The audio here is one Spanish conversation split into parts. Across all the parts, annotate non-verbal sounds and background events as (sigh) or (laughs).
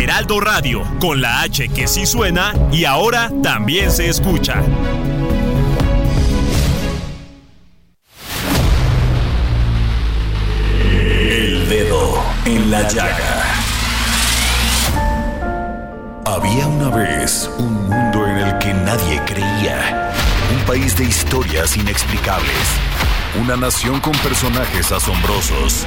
Heraldo Radio, con la H que sí suena y ahora también se escucha. El dedo en la llaga. Había una vez un mundo en el que nadie creía. Un país de historias inexplicables. Una nación con personajes asombrosos.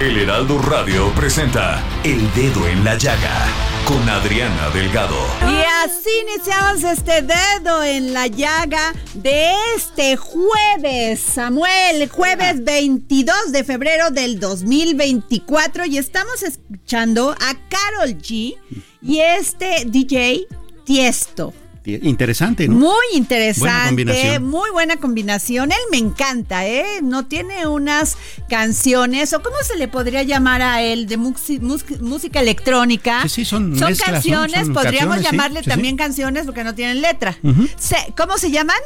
El Heraldo Radio presenta El Dedo en la Llaga con Adriana Delgado. Y así iniciamos este dedo en la llaga de este jueves, Samuel, jueves 22 de febrero del 2024 y estamos escuchando a Carol G y este DJ Tiesto. Interesante, ¿no? Muy interesante, Buena muy buena combinación. Él me encanta, ¿eh? No tiene unas canciones, o cómo se le podría llamar a él, de música electrónica. Sí, sí, son mezclas, ¿no? canciones, Son podríamos canciones, sí, llamarle sí, también canciones porque no tienen letra. Se- ¿Cómo se llaman?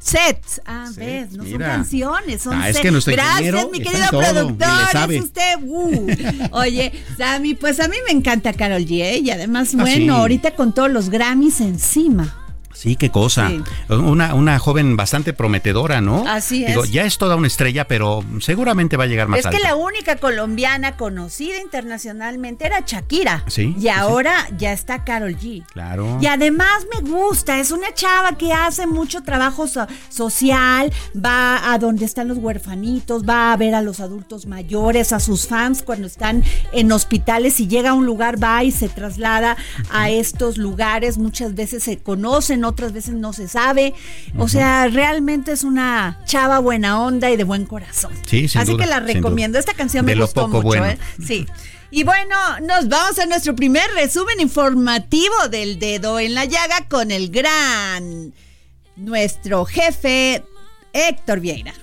Sets. Ah, ves, no son canciones, son Ah, es sets. que nuestro Gracias, mi querido productor. Es usted. uh. Oye, Sammy, pues a mí me encanta Carol G. ¿eh? Y además, Ah, bueno, sí. ahorita con todos los Grammys encima. Sí, qué cosa. Sí. Una, una joven bastante prometedora, ¿no? Así Digo, es. ya es toda una estrella, pero seguramente va a llegar más Es que la única colombiana conocida internacionalmente era Shakira. Sí, Y sí, ahora ya está Carol G. Claro. Y además me gusta, es una chava que hace mucho trabajo so- social, va a donde están los huerfanitos, va a ver a los adultos mayores, a sus fans cuando están en hospitales y llega a un lugar, va y se traslada a estos lugares, muchas veces se conocen, otras veces no se sabe. O sea, realmente es una chava buena onda y de buen corazón. Sí, sin Así duda, que la recomiendo. Esta canción me De lo gustó poco mucho, bueno. ¿eh? Sí. Y bueno, nos vamos a nuestro primer resumen informativo del dedo en la llaga con el gran nuestro jefe Héctor Vieira.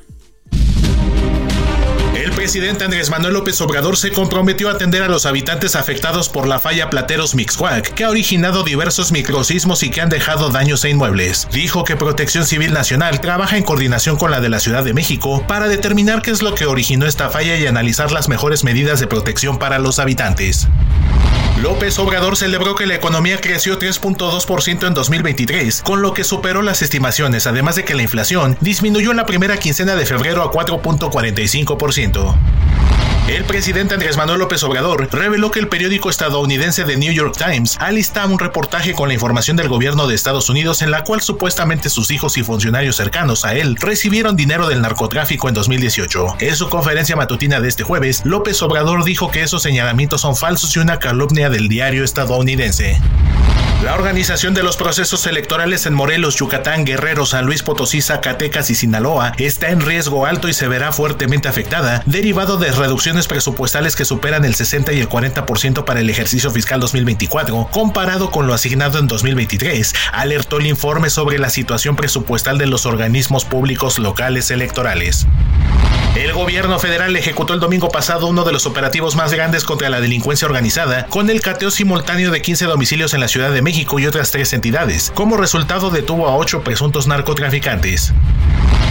El presidente Andrés Manuel López Obrador se comprometió a atender a los habitantes afectados por la falla Plateros Mixcoac, que ha originado diversos microsismos y que han dejado daños a inmuebles. Dijo que Protección Civil Nacional trabaja en coordinación con la de la Ciudad de México para determinar qué es lo que originó esta falla y analizar las mejores medidas de protección para los habitantes. López Obrador celebró que la economía creció 3.2% en 2023, con lo que superó las estimaciones, además de que la inflación disminuyó en la primera quincena de febrero a 4.45%. El presidente Andrés Manuel López Obrador reveló que el periódico estadounidense The New York Times alista un reportaje con la información del gobierno de Estados Unidos en la cual supuestamente sus hijos y funcionarios cercanos a él recibieron dinero del narcotráfico en 2018. En su conferencia matutina de este jueves, López Obrador dijo que esos señalamientos son falsos y una calumnia del diario estadounidense. La organización de los procesos electorales en Morelos, Yucatán, Guerrero, San Luis Potosí, Zacatecas y Sinaloa está en riesgo alto y se verá fuertemente afectada, derivado de reducciones presupuestales que superan el 60 y el 40% para el ejercicio fiscal 2024, comparado con lo asignado en 2023, alertó el informe sobre la situación presupuestal de los organismos públicos locales electorales. El gobierno federal ejecutó el domingo pasado uno de los operativos más grandes contra la delincuencia organizada, con el cateo simultáneo de 15 domicilios en la Ciudad de México y otras tres entidades. Como resultado detuvo a ocho presuntos narcotraficantes.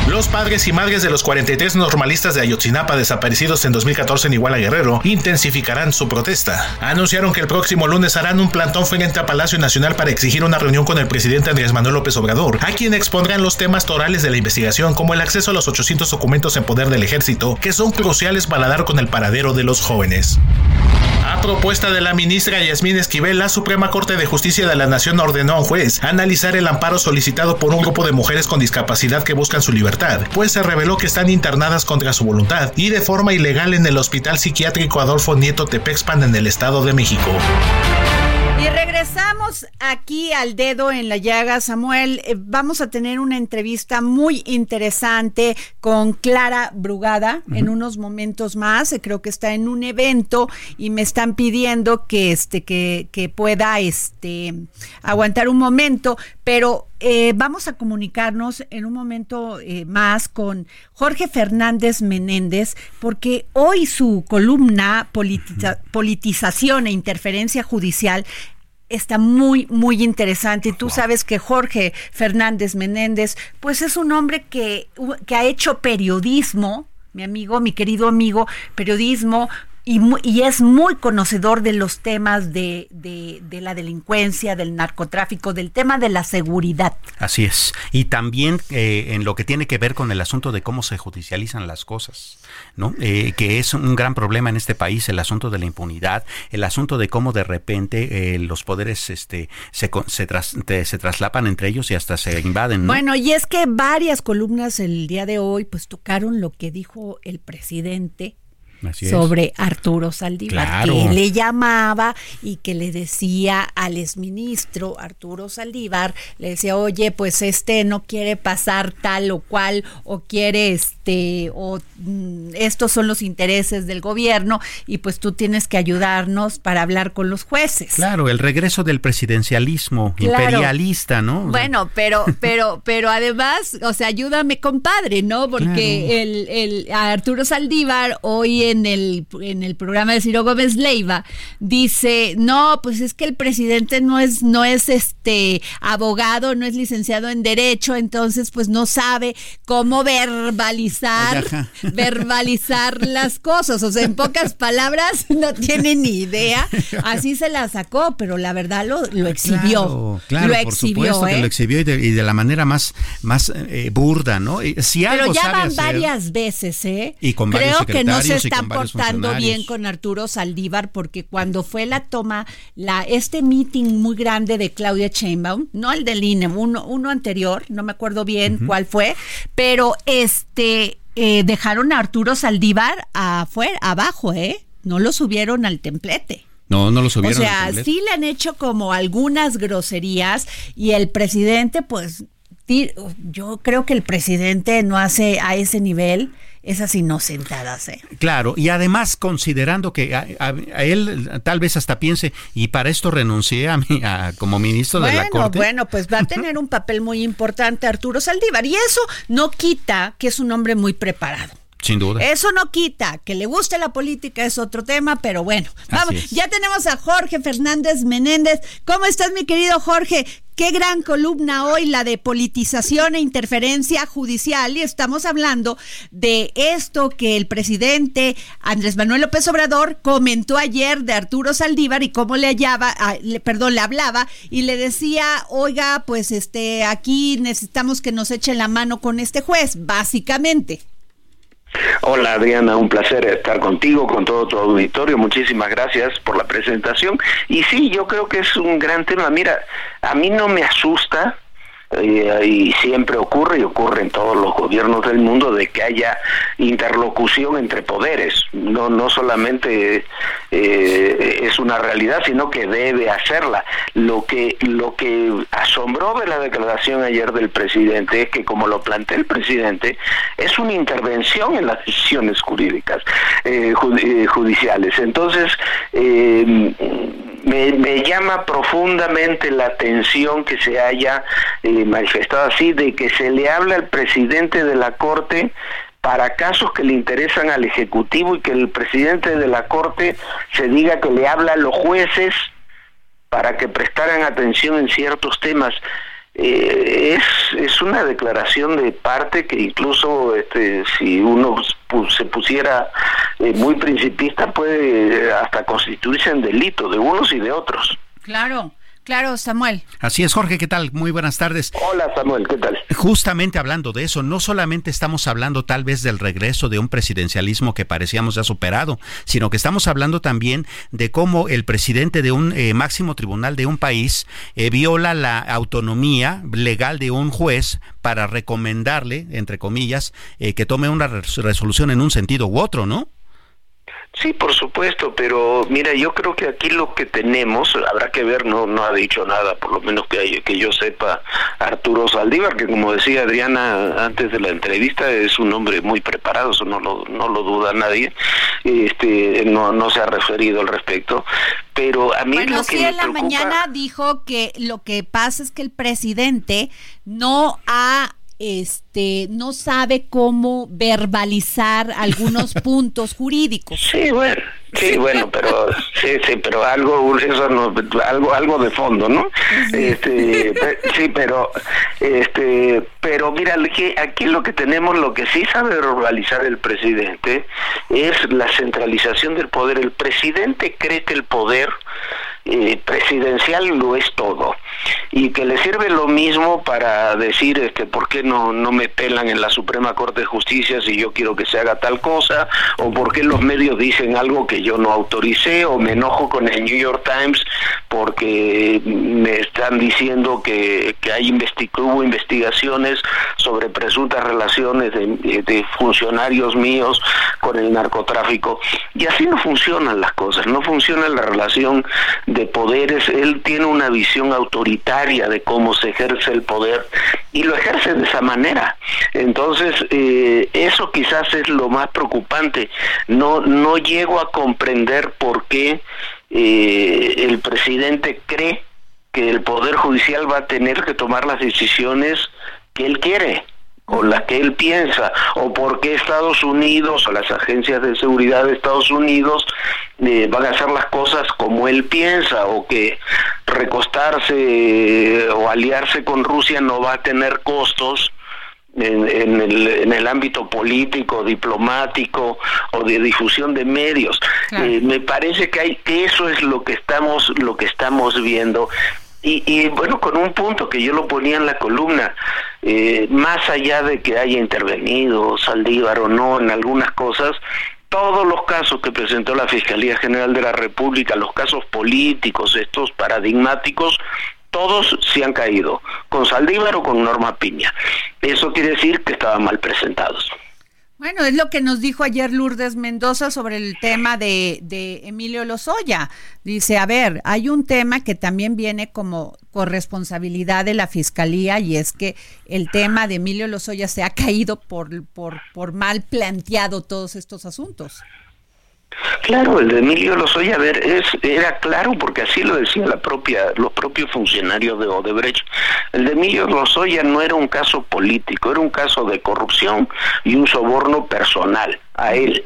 Los padres y madres de los 43 normalistas de Ayotzinapa desaparecidos en 2014 en Iguala Guerrero intensificarán su protesta. Anunciaron que el próximo lunes harán un plantón frente a Palacio Nacional para exigir una reunión con el presidente Andrés Manuel López Obrador, a quien expondrán los temas torales de la investigación como el acceso a los 800 documentos en poder del ejército que son cruciales para dar con el paradero de los jóvenes. A propuesta de la ministra Yasmín Esquivel, la Suprema Corte de Justicia de la Nación ordenó a un juez analizar el amparo solicitado por un grupo de mujeres con discapacidad que buscan su libertad, pues se reveló que están internadas contra su voluntad y de forma ilegal en el Hospital Psiquiátrico Adolfo Nieto Tepexpan en el Estado de México. Regresamos aquí al dedo en la llaga, Samuel. Eh, vamos a tener una entrevista muy interesante con Clara Brugada en unos momentos más. Eh, creo que está en un evento y me están pidiendo que este que, que pueda este aguantar un momento, pero eh, vamos a comunicarnos en un momento más con Jorge Fernández Menéndez, porque hoy su columna Politización e Interferencia Judicial está muy, muy interesante. Y tú sabes que Jorge Fernández Menéndez, pues es un hombre que, que ha hecho periodismo, mi amigo, mi querido amigo, periodismo y, es muy conocedor de los temas de, de, la delincuencia, del narcotráfico, del tema de la seguridad. Así es. Y también eh, en lo que tiene que ver con el asunto de cómo se judicializan las cosas, ¿no? Eh, que es un gran problema en este país, el asunto de la impunidad, el asunto de cómo de repente eh, los poderes este, se, se, se, traslapan entre ellos y hasta se invaden. Bueno, y es que varias columnas el día de hoy pues tocaron lo que dijo el presidente sobre Arturo Saldívar, que le llamaba y que le decía al exministro Arturo Saldívar, le decía, oye, pues este no quiere pasar tal o cual, o quiere este, o mm, estos son los intereses del gobierno, y pues tú tienes que ayudarnos para hablar con los jueces. Claro, el regreso del presidencialismo imperialista, ¿no? bueno, pero, pero, pero además, o sea, ayúdame, compadre, ¿no? Porque el, el Arturo Saldívar hoy en el, en el programa de Ciro Gómez Leiva, dice, no, pues es que el presidente no es, no es este abogado, no es licenciado en derecho, entonces pues no sabe cómo verbalizar, (laughs) verbalizar las cosas. O sea, en pocas palabras, (laughs) no tiene ni idea. Así se la sacó, pero la verdad lo, lo exhibió. Claro, lo exhibió, que ¿eh? lo exhibió y de, la manera más, más eh, burda, ¿no? Si pero ya van varias veces, ¿eh? Y con Creo que no se está portando bien con Arturo Saldívar porque cuando fue la toma, la este meeting muy grande de Claudia Sheinbaum, no el del INE, uno, uno anterior, no me acuerdo bien cuál fue, pero este eh, dejaron a Arturo Saldívar afuera, abajo, ¿eh? No lo subieron al templete. No, no lo subieron. O sea, sí le han hecho como algunas groserías y el presidente, pues, yo creo que el presidente no hace a ese nivel esas inocentadas. ¿eh? Claro, y además considerando que a, él tal vez hasta piense, y para esto renuncié a, mí como ministro de la Corte. Bueno, pues va a (laughs) tener un papel muy importante Arturo Saldívar, y eso no quita que es un hombre muy preparado. Sin duda. Eso no quita que le guste la política, es otro tema, pero bueno, vamos, ya tenemos a Jorge Fernández Menéndez. ¿Cómo estás, mi querido Jorge? Qué gran columna hoy, la de politización e interferencia judicial. Y estamos hablando de esto que el presidente Andrés Manuel López Obrador comentó ayer de Arturo Saldívar y cómo le hallaba, ah, perdón, le hablaba y le decía, oiga, pues este, aquí necesitamos que nos echen la mano con este juez, básicamente. Hola Adriana, un placer estar contigo, con todo tu auditorio. Muchísimas gracias por la presentación. Y sí, yo creo que es un gran tema. Mira, a mí no me asusta eh, y siempre ocurre y ocurre en todos los gobiernos del mundo de que haya interlocución entre poderes. No no solamente eh, es una realidad sino que debe hacerla. Lo que lo que asombró de la declaración ayer del presidente es que como lo plantea el presidente es una intervención en las decisiones jurídicas eh, judiciales. Entonces me, llama profundamente la atención que se haya eh, manifestado así, de que se le habla al presidente de la Corte para casos que le interesan al Ejecutivo y que el presidente de la Corte se diga que le habla a los jueces para que prestaran atención en ciertos temas. Eh, es, es una declaración de parte que incluso este, si uno se pusiera eh, muy principista puede hasta constituirse en delito de unos y de otros. Claro. Claro, Samuel. Así es, Jorge, ¿qué tal? Muy buenas tardes. Hola, Samuel, ¿qué tal? Justamente hablando de eso, no solamente estamos hablando tal vez del regreso de un presidencialismo que parecíamos ya superado, sino que estamos hablando también de cómo el presidente de un eh, máximo tribunal de un país eh, viola la autonomía legal de un juez para recomendarle, entre comillas, eh, que tome una resolución en un sentido u otro, ¿no? Sí, por supuesto, pero mira, yo creo que aquí lo que tenemos, habrá que ver, no no ha dicho nada, por lo menos que, que yo sepa, Arturo Saldívar, que como decía Adriana antes de la entrevista, es un hombre muy preparado, eso no lo, no lo duda nadie, este no, no se ha referido al respecto, pero a mí bueno, lo que sí, me en la preocupa- mañana dijo que lo que pasa es que el presidente no ha este no sabe cómo verbalizar algunos (laughs) puntos jurídicos. Sí, bueno, sí, (laughs) bueno, pero sí, sí, pero algo, eso no, algo, algo de fondo, ¿no? Este, pe- sí, pero, este, pero mira, aquí, aquí lo que tenemos, lo que sí sabe verbalizar el presidente es la centralización del poder. El presidente cree que el poder eh, presidencial lo es todo. Y que le sirve lo mismo para decir este por qué no no me pelan en la Suprema Corte de Justicia si yo quiero que se haga tal cosa o por qué los medios dicen algo que yo no autoricé o me enojo con el New York Times porque me están diciendo que, que hay hubo investigaciones sobre presuntas relaciones de, funcionarios míos con el narcotráfico y así no funcionan las cosas no funciona la relación poderes. Él tiene una visión autoritaria de cómo se ejerce el poder y lo ejerce de esa manera. Entonces eh, eso quizás es lo más preocupante. No no llego a comprender por qué eh, el presidente cree que el poder judicial va a tener que tomar las decisiones que él quiere o las que él piensa, o por qué Estados Unidos o las agencias de seguridad de Estados Unidos eh, van a hacer las cosas como él piensa, o que recostarse eh, o aliarse con Rusia no va a tener costos en, en el, en el ámbito político, diplomático o de difusión de medios. Eh, me parece que hay que eso es lo que estamos lo que estamos viendo y, bueno, con un punto que yo lo ponía en la columna, eh, más allá de que haya intervenido Saldívar o no en algunas cosas, todos los casos que presentó la Fiscalía General de la República, los casos políticos, estos paradigmáticos, todos se han caído, con Saldívar o con Norma Piña. Eso quiere decir que estaban mal presentados. Bueno, es lo que nos dijo ayer Lourdes Mendoza sobre el tema de, de, Emilio Lozoya. Dice, a ver, hay un tema que también viene como corresponsabilidad de la Fiscalía y es que el tema de Emilio Lozoya se ha caído por, por, por mal planteado todos estos asuntos. Claro, el de Emilio Lozoya, a ver, es, era claro porque así lo decían la propia, los propios funcionarios de Odebrecht. El de Emilio Lozoya no era un caso político, era un caso de corrupción y un soborno personal a él.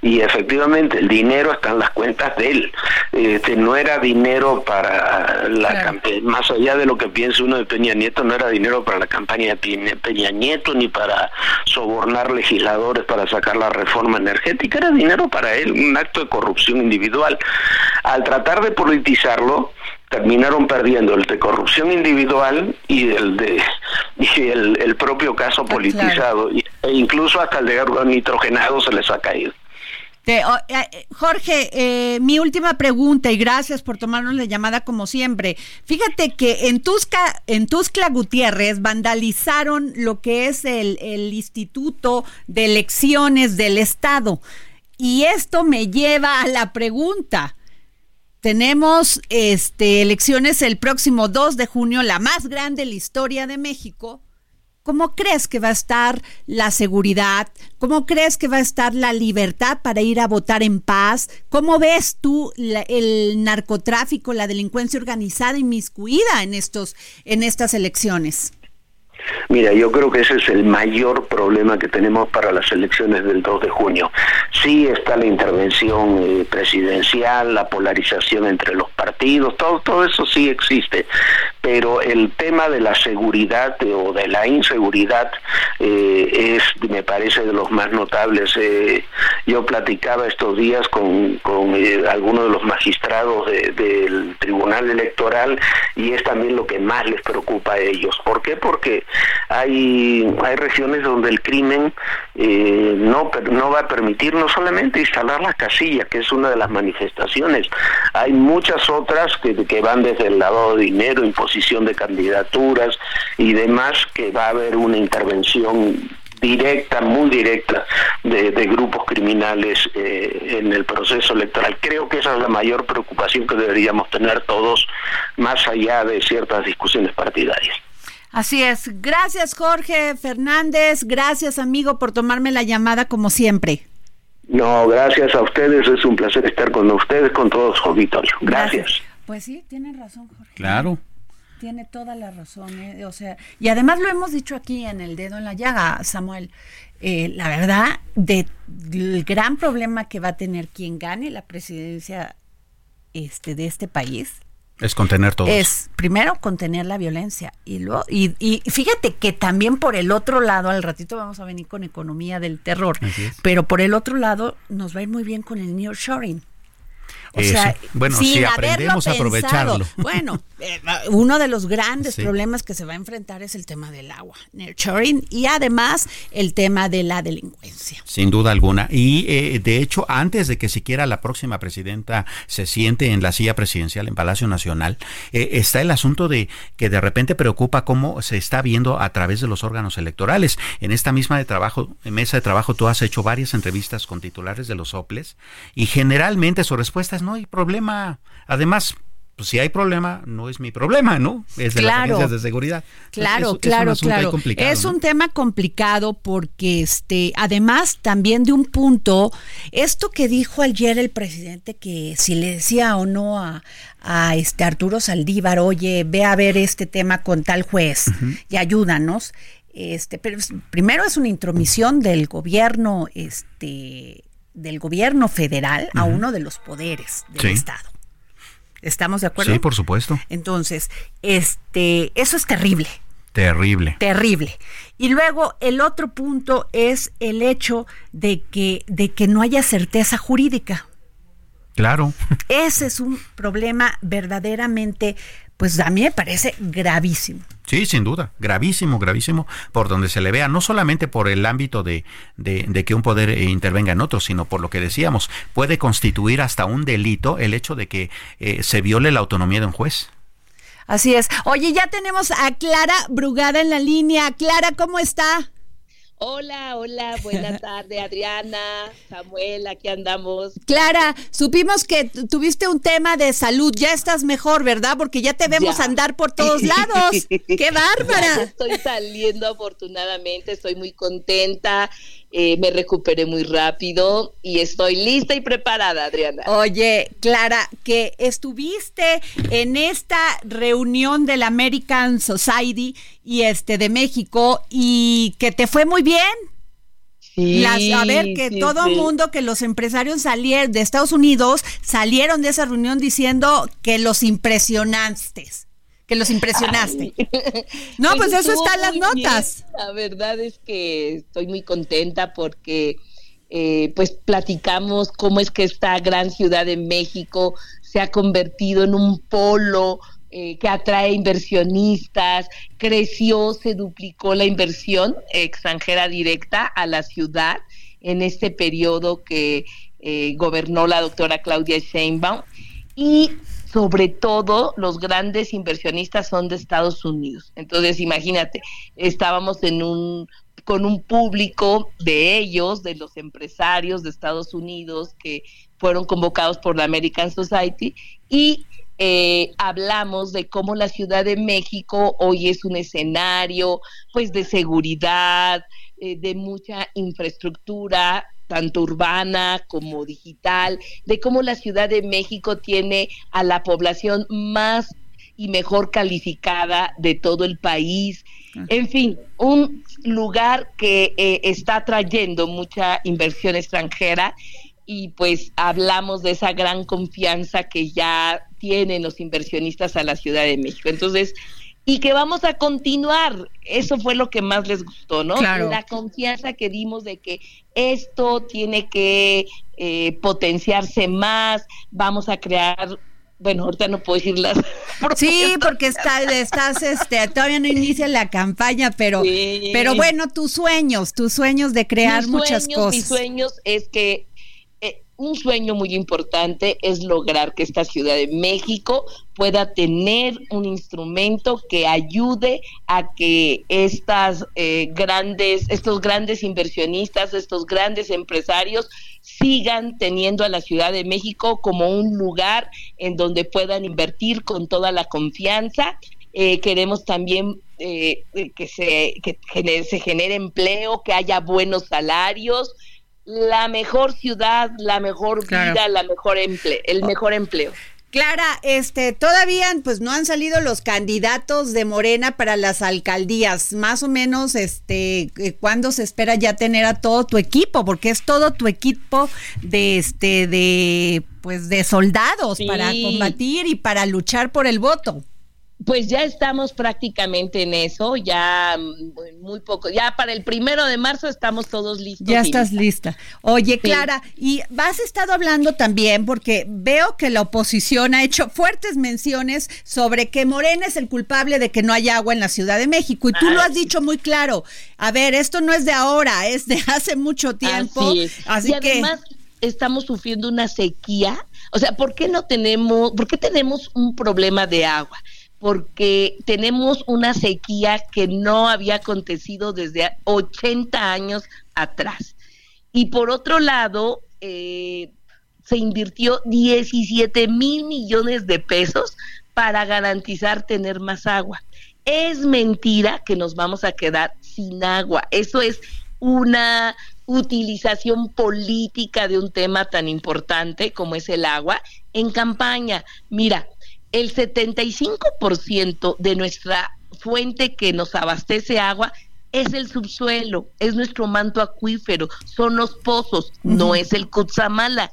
Y efectivamente el dinero está en las cuentas de él. Este, no era dinero para la Claro. campaña, más allá de lo que piense uno de Peña Nieto, no era dinero para la campaña de Peña- Peña Nieto ni para sobornar legisladores para sacar la reforma energética, era dinero para él, un acto de corrupción individual. Al tratar de politizarlo, terminaron perdiendo el de corrupción individual y el de y el, el propio caso politizado y- e incluso hasta el de nitrogenado se les ha caído. Te- o- eh, Jorge, eh, mi última pregunta y gracias por tomarnos la llamada como siempre. Fíjate que en Tusca, en Tuscla Gutiérrez vandalizaron lo que es el, el Instituto de Elecciones del Estado. Y esto me lleva a la pregunta. Tenemos este, elecciones el próximo 2 de junio, la más grande en la historia de México. ¿Cómo crees que va a estar la seguridad? ¿Cómo crees que va a estar la libertad para ir a votar en paz? ¿Cómo ves tú el narcotráfico, la delincuencia organizada inmiscuida en estos en estas elecciones? Mira, yo creo que ese es el mayor problema que tenemos para las elecciones del 2 de junio. Sí está la intervención eh, presidencial, la polarización entre los partidos, todo, todo eso sí existe, pero el tema de la seguridad o de la inseguridad eh, es, me parece, de los más notables. Eh, yo platicaba estos días con, con eh, algunos de los magistrados del Tribunal Electoral y es también lo que más les preocupa a ellos. ¿Por qué? Porque hay, hay regiones donde el crimen no, no va a permitir no solamente instalar las casillas, que es una de las manifestaciones, hay muchas otras que, que van desde el lavado de dinero, imposición de candidaturas y demás, que va a haber una intervención directa, muy directa, de, grupos criminales eh, en el proceso electoral. Creo que esa es la mayor preocupación que deberíamos tener todos, más allá de ciertas discusiones partidarias. Así es. Gracias, Jorge Fernández. Gracias, amigo, por tomarme la llamada como siempre. No, gracias a ustedes. Es un placer estar con ustedes, con todos auditorio. Gracias. Pues sí, tienen razón, Jorge. Claro. Tiene toda la razón. ¿eh? O sea, y además lo hemos dicho aquí en el dedo en la llaga, Samuel. Eh, la verdad, de, el gran problema que va a tener quien gane la presidencia este, de este país es contener todo. Es primero contener la violencia y luego y, y, fíjate que también por el otro lado al ratito vamos a venir con economía del terror, pero por el otro lado nos va a ir muy bien con el nearshoring. O sea, bueno, si aprendemos a aprovecharlo. Bueno, (laughs) eh, uno de los grandes problemas que se va a enfrentar es el tema del agua, nurturing, y además el tema de la delincuencia. Sin duda alguna. Y eh, de hecho, antes de que siquiera la próxima presidenta se siente en la silla presidencial en Palacio Nacional, eh, está el asunto de que de repente preocupa cómo se está viendo a través de los órganos electorales. En esta misma de trabajo, mesa de trabajo, tú has hecho varias entrevistas con titulares de los OPLES y generalmente su respuesta es no hay problema. Además, pues si hay problema, no es mi problema, ¿no? Es de las agencias de seguridad. Claro, claro, claro. Es un tema complicado porque, este, además, también de un punto, esto que dijo ayer el presidente, que si le decía o no a, a este Arturo Saldívar, oye, ve a ver este tema con tal juez y ayúdanos. Este, pero primero es una intromisión del gobierno, este, del gobierno federal a uno de los poderes del Estado. ¿Estamos de acuerdo? Sí, por supuesto. Entonces, este, eso es terrible. Terrible. Terrible. Y luego el otro punto es el hecho de que, de que no haya certeza jurídica. Claro. Ese es un problema verdaderamente pues a mí me parece gravísimo. Sí, sin duda, gravísimo, gravísimo, por donde se le vea, no solamente por el ámbito de, de, que un poder eh, intervenga en otro, sino por lo que decíamos, puede constituir hasta un delito el hecho de que eh, se viole la autonomía de un juez. Así es. Oye, ya tenemos a Clara Brugada en la línea. Clara, ¿cómo está? Hola, hola, buena (laughs) tarde, Adriana, Samuel, aquí andamos. Clara, supimos que tuviste un tema de salud, ya estás mejor, ¿verdad? Porque ya te vemos andar por todos (laughs) lados. ¡Qué bárbara! estoy saliendo afortunadamente, estoy muy contenta eh, me recuperé muy rápido y estoy lista y preparada, Adriana. Oye, Clara, que estuviste en esta reunión del American Society y este de México y que te fue muy bien. Sí, a ver, que todo el mundo, que los empresarios salieron de Estados Unidos salieron de esa reunión diciendo que los impresionaste que los impresionaste. (laughs) No, pues, pues eso está en las notas. La verdad es que estoy muy contenta porque eh, pues platicamos cómo es que esta gran ciudad de México se ha convertido en un polo eh, que atrae inversionistas, creció, se duplicó la inversión extranjera directa a la ciudad en este periodo que eh, gobernó la doctora Claudia Sheinbaum y sobre todo los grandes inversionistas son de Estados Unidos. Entonces, imagínate, estábamos en un con un público de ellos, de los empresarios de Estados Unidos que fueron convocados por la American Society y eh, hablamos de cómo la Ciudad de México hoy es un escenario pues de seguridad, eh, de mucha infraestructura, tanto urbana como digital, de cómo la Ciudad de México tiene a la población más y mejor calificada de todo el país. Ah. En fin, un lugar que eh, está trayendo mucha inversión extranjera y pues hablamos de esa gran confianza que ya tienen los inversionistas a la Ciudad de México. Entonces, y que vamos a continuar. Eso fue lo que más les gustó, ¿no? La confianza que dimos de que esto tiene que eh, potenciarse más, vamos a crear bueno, ahorita no puedo decir las. (laughs) Sí, porque está, estás, este, todavía no inicia la campaña, pero, pero bueno, tus sueños, tus sueños de crear muchas cosas. Mis sueños es que un sueño muy importante es lograr que esta Ciudad de México pueda tener un instrumento que ayude a que estas eh, grandes, estos grandes inversionistas, estos grandes empresarios sigan teniendo a la Ciudad de México como un lugar en donde puedan invertir con toda la confianza. Eh, queremos también eh, que, se, que se genere empleo, que haya buenos salarios, la mejor ciudad, la mejor vida, la mejor empleo, el mejor empleo. Clara, este, todavía pues no han salido los candidatos de Morena para las alcaldías. Más o menos, este, eh, ¿cuándo se espera ya tener a todo tu equipo? Porque es todo tu equipo de, este, de, pues, de soldados para combatir y para luchar por el voto. Pues ya estamos prácticamente en eso, ya mm, muy poco, ya para el primero de marzo estamos todos listos. Ya estás lista. Oye, Clara, y has estado hablando también, porque veo que la oposición ha hecho fuertes menciones sobre que Morena es el culpable de que no haya agua en la Ciudad de México, y tú lo has dicho muy claro. A ver, esto no es de ahora, es de (laughs) hace mucho tiempo. Así, y además estamos sufriendo una sequía. O sea, ¿por qué no tenemos, por qué tenemos un problema de agua? Porque tenemos una sequía que no había acontecido desde 80 años atrás. Y por otro lado, eh, se invirtió 17 mil millones de pesos para garantizar tener más agua. Es mentira que nos vamos a quedar sin agua. Eso es una utilización política de un tema tan importante como es el agua en campaña. Mira, el 75% de nuestra fuente que nos abastece agua es el subsuelo, es nuestro manto acuífero, son los pozos, no es el Cutzamala.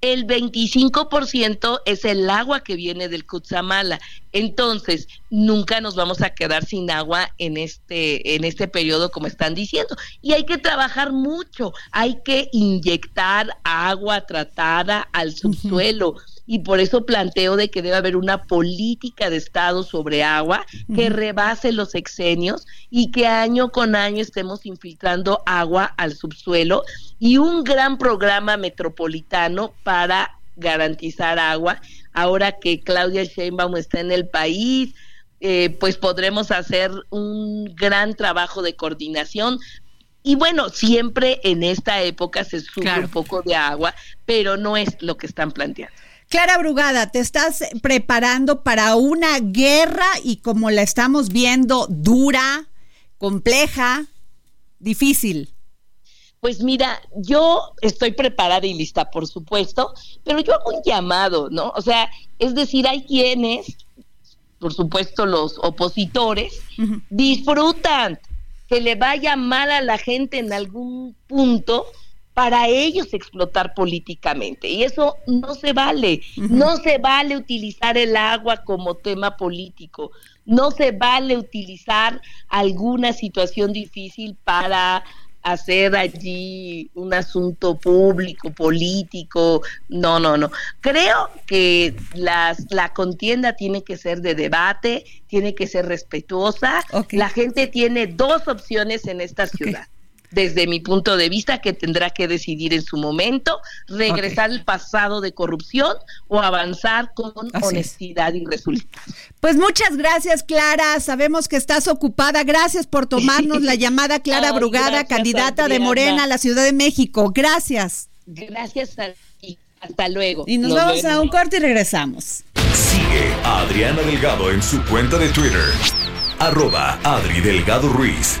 El 25% es el agua que viene del Cutzamala. Entonces, nunca nos vamos a quedar sin agua en este en este periodo como están diciendo. Y hay que trabajar mucho, hay que inyectar agua tratada al subsuelo y por eso planteo de que debe haber una política de Estado sobre agua que rebase los exenios y que año con año estemos infiltrando agua al subsuelo y un gran programa metropolitano para garantizar agua. Ahora que Claudia Sheinbaum está en el país, eh, pues podremos hacer un gran trabajo de coordinación. Y bueno, siempre en esta época se sube un poco de agua, pero no es lo que están planteando. Clara Brugada, te estás preparando para una guerra y como la estamos viendo, dura, compleja, difícil. Pues mira, yo estoy preparada y lista, por supuesto, pero yo hago un llamado, ¿no? O sea, es decir, hay quienes, por supuesto los opositores, disfrutan que le vaya mal a la gente en algún punto para ellos explotar políticamente. Y eso no se vale. No se vale utilizar el agua como tema político. No se vale utilizar alguna situación difícil para hacer allí un asunto público, político. No, no, no. Creo que las, la contienda tiene que ser de debate, tiene que ser respetuosa. La gente tiene dos opciones en esta ciudad desde mi punto de vista, que tendrá que decidir en su momento, regresar al pasado de corrupción o avanzar con honestidad y resultados. Pues muchas gracias, Clara. Sabemos que estás ocupada. Gracias por tomarnos la (laughs) llamada Clara Brugada, candidata de Morena a la Ciudad de México. Gracias. Gracias a ti. Hasta luego. Y nos, vamos a un corte y regresamos. Sigue a Adriana Delgado en su cuenta de Twitter arroba Adri Delgado Ruiz.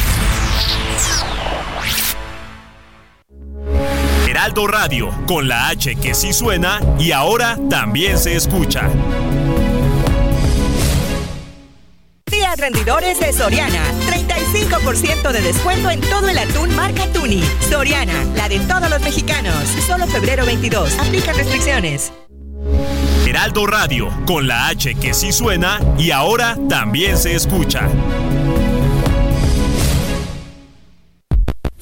Heraldo Radio, con la H que sí suena y ahora también se escucha. Días rendidores de Soriana. 35% de descuento en todo el atún marca Tuni. Soriana, la de todos los mexicanos. Solo febrero 22. Aplica restricciones. Heraldo Radio, con la H que sí suena y ahora también se escucha.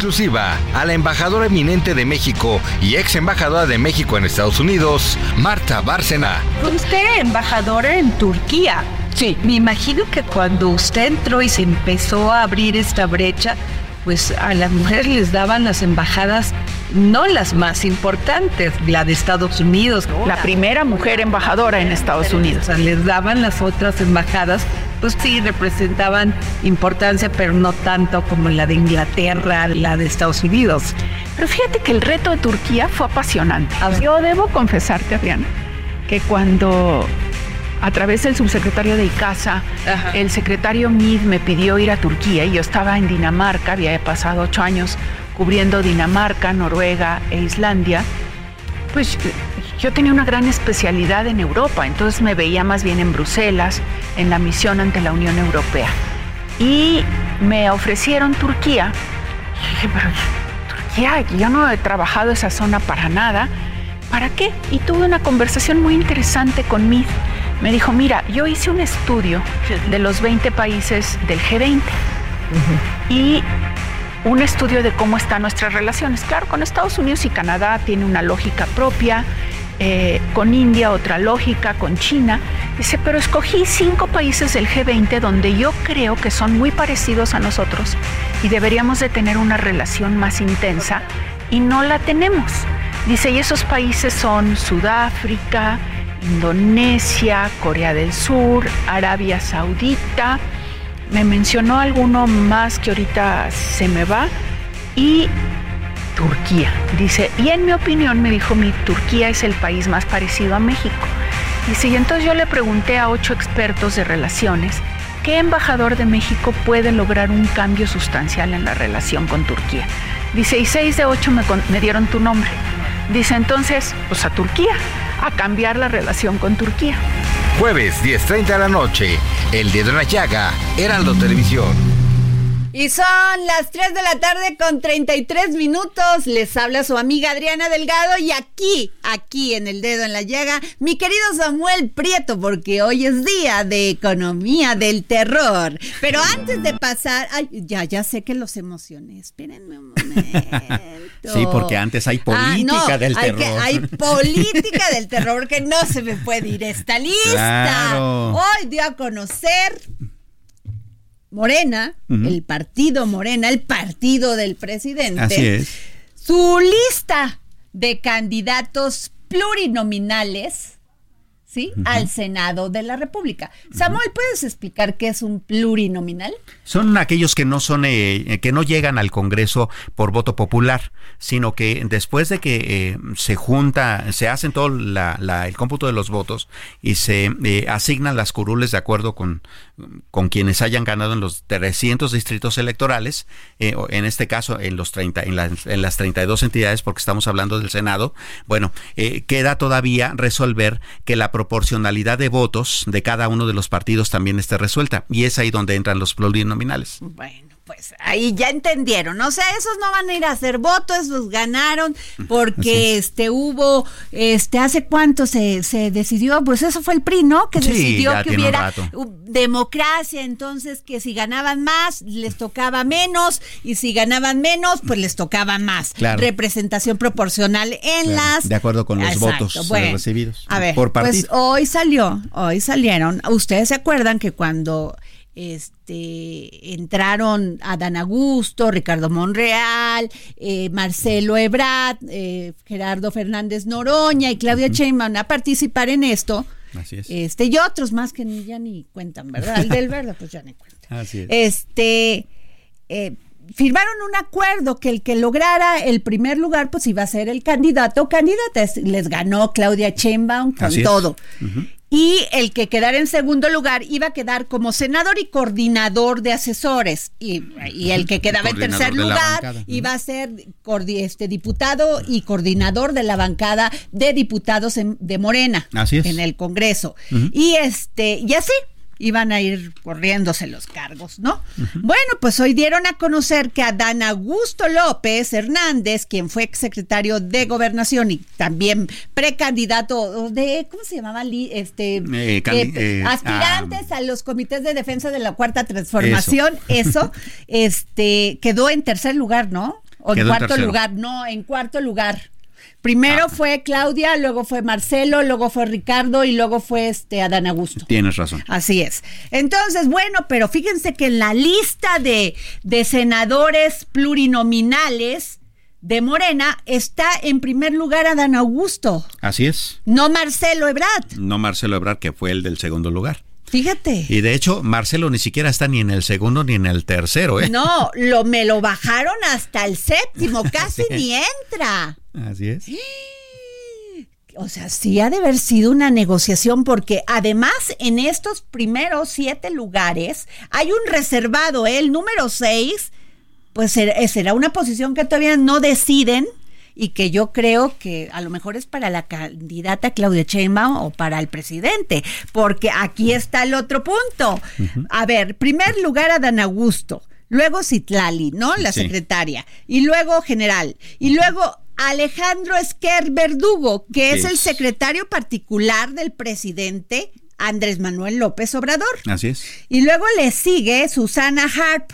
Exclusiva a la embajadora eminente de México y ex embajadora de México en Estados Unidos, Marta Bárcena. Usted embajadora en Turquía. Sí. Me imagino que cuando usted entró y se empezó a abrir esta brecha, pues a las mujeres les daban las embajadas no las más importantes, la de Estados Unidos. La primera mujer embajadora en Estados Unidos. O sea, les daban las otras embajadas, pues sí, representaban importancia, pero no tanto como la de Inglaterra, la de Estados Unidos. Pero fíjate que el reto de Turquía fue apasionante. Yo debo confesarte, Adriana, que cuando a través del subsecretario de ICASA, el secretario Mid me pidió ir a Turquía y yo estaba en Dinamarca, había pasado ocho años cubriendo Dinamarca, Noruega e Islandia, pues yo tenía una gran especialidad en Europa, entonces me veía más bien en Bruselas, en la misión ante la Unión Europea. Y me ofrecieron Turquía. Y dije, pero Turquía, yo no he trabajado esa zona para nada. ¿Para qué? Y tuve una conversación muy interesante con Mid. Me dijo, mira, yo hice un estudio de los 20 países del G20 y un estudio de cómo están nuestras relaciones. Claro, con Estados Unidos y Canadá tiene una lógica propia, eh, con India otra lógica, con China. Dice, pero escogí cinco países del G20 donde yo creo que son muy parecidos a nosotros y deberíamos de tener una relación más intensa y no la tenemos. Dice, y esos países son Sudáfrica, Indonesia, Corea del Sur, Arabia Saudita, me mencionó alguno más que ahorita se me va y Turquía. Dice, y en mi opinión me dijo, mi Turquía es el país más parecido a México. Dice, y entonces yo le pregunté a ocho expertos de relaciones, ¿qué embajador de México puede lograr un cambio sustancial en la relación con Turquía? Dice, y seis de ocho me, dieron tu nombre. Dice, entonces, pues a Turquía, a cambiar la relación con Turquía. Jueves 10.30 de la noche, El Dedo en la Llaga, Heraldo Televisión. Y son las 3 de la tarde con 33 minutos. Les habla su amiga Adriana Delgado y aquí, aquí en el dedo en la llaga, mi querido Samuel Prieto, porque hoy es día de economía del terror. Pero antes de pasar, ay, ya, ya sé que los emocioné. Espérenme un momento. Sí, porque antes hay política del hay terror. hay política del terror que no se me puede ir esta lista. Hoy dio a conocer Morena, uh -huh. el partido Morena, el partido del presidente. Así es. Su lista de candidatos plurinominales, ¿sí? Uh -huh. Al Senado de la República. Samuel, ¿puedes explicar qué es un plurinominal? Son aquellos que no son, eh, que no llegan al Congreso por voto popular, sino que después de que eh, se junta, se hacen todo la, la, el cómputo de los votos y se eh, asignan las curules de acuerdo con, con quienes hayan ganado en los 300 distritos electorales, eh, en este caso en los 30, en, la, en, las 32 entidades, porque estamos hablando del Senado, bueno, eh, queda todavía resolver que la proporcionalidad de votos de cada uno de los partidos también esté resuelta, y es ahí donde entran los plurinominales. Bueno pues ahí ya entendieron. O sea, esos no van a ir a hacer voto, esos ganaron porque este hubo, este, hace cuánto se, se decidió, pues eso fue el PRI, ¿no? Que Sí, decidió que hubiera democracia, entonces que si ganaban más, les tocaba menos, y si ganaban menos, pues les tocaba más. Claro. Representación proporcional en Claro, las... de acuerdo con los Exacto, votos, eh, bueno. recibidos A ver, por pues partido. hoy salió, hoy salieron. Ustedes se acuerdan que cuando este entraron Adán Augusto, Ricardo Monreal, eh, Marcelo Ebrard, eh, Gerardo Fernández Noroña y Claudia Sheinbaum a participar en esto, Así es. este y otros más que ni, ya ni cuentan, ¿verdad? El del verde pues ya ni cuenta. (laughs) Así es. Este eh, firmaron un acuerdo que el que lograra el primer lugar pues iba a ser el candidato o candidata. Es- Les ganó Claudia Sheinbaum con Así todo. Y el que quedara en segundo lugar iba a quedar como senador y coordinador de asesores. Y, y el que quedaba en tercer lugar bancada. iba a ser este, diputado y coordinador de la bancada de diputados en- de Morena Así es. en el Congreso. Y este, y así iban a ir corriéndose los cargos, ¿no? Bueno, pues hoy dieron a conocer que Adán Augusto López Hernández, quien fue exsecretario de Gobernación y también precandidato de, ¿cómo se llamaba? Este, Eh, eh, eh, aspirantes a los comités de defensa de la cuarta transformación, eso, (laughs) este, quedó en tercer lugar, ¿no? O en cuarto lugar, no, en cuarto lugar. Primero Ah. fue Claudia, luego fue Marcelo, luego fue Ricardo y luego fue este Adán Augusto. Tienes razón. Así es. Entonces, bueno, pero fíjense que en la lista de, de senadores plurinominales de Morena está en primer lugar Adán Augusto, Así es. no Marcelo Ebrard. No Marcelo Ebrard, que fue el del segundo lugar. Fíjate. Y de hecho, Marcelo ni siquiera está ni en el segundo ni en el tercero, ¿eh? No, lo, me lo bajaron hasta el séptimo, (laughs) casi Sí. ni entra. Así es. (gasps) O sea, sí ha de haber sido una negociación porque además en estos primeros siete lugares hay un reservado, ¿eh? el número seis, pues será, será una posición que todavía no deciden y que yo creo que a lo mejor es para la candidata Claudia Sheinbaum o para el presidente, porque aquí está el otro punto. A ver, primer lugar Adán Augusto, luego Citlali, ¿no? La Sí. secretaria, y luego general, y luego Alejandro Esquer Verdugo, que es el secretario particular del presidente Andrés Manuel López Obrador. Así es. Y luego le sigue Susana Harp,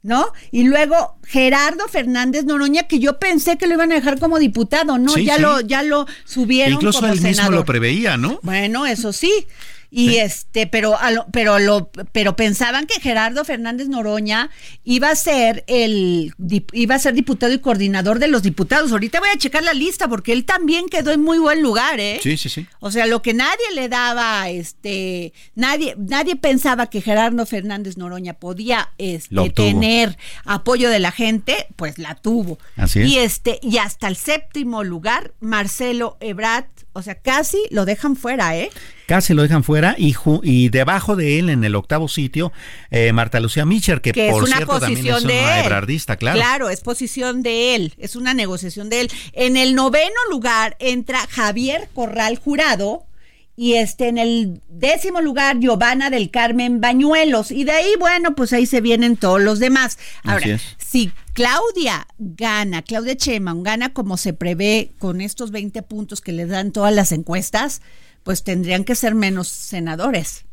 ¿no? Y luego Gerardo Fernández Noroña, que yo pensé que lo iban a dejar como diputado, ¿no? Sí, ya sí. lo, ya lo subieron. Incluso como él mismo lo preveía, ¿no? Bueno, eso sí. Y este, pero a lo- pero lo, pero pensaban que Gerardo Fernández Noroña iba a ser el iba a ser diputado y coordinador de los diputados. Ahorita voy a checar la lista porque él también quedó en muy buen lugar, ¿eh? Sí, sí, sí. O sea, lo que nadie le daba, este, nadie, nadie pensaba que Gerardo Fernández Noroña podía este, tener apoyo de la gente, pues la tuvo. Así es. Y este, y hasta el séptimo lugar, Marcelo Ebrard, o sea, casi lo dejan fuera, ¿eh? Casi lo dejan fuera y, ju- y debajo de él, en el octavo sitio, eh, Marta Lucía Micher, que, que por es una cierto también posición es de una él. ebrardista, claro. Claro, es posición de él, es una negociación de él. En el noveno lugar entra Javier Corral Jurado y este en el décimo lugar Giovanna del Carmen Bañuelos y de ahí bueno, pues ahí se vienen todos los demás. Ahora, si Claudia gana, Claudia Sheinbaum gana como se prevé con estos 20 puntos que le dan todas las encuestas, pues tendrían que ser menos senadores.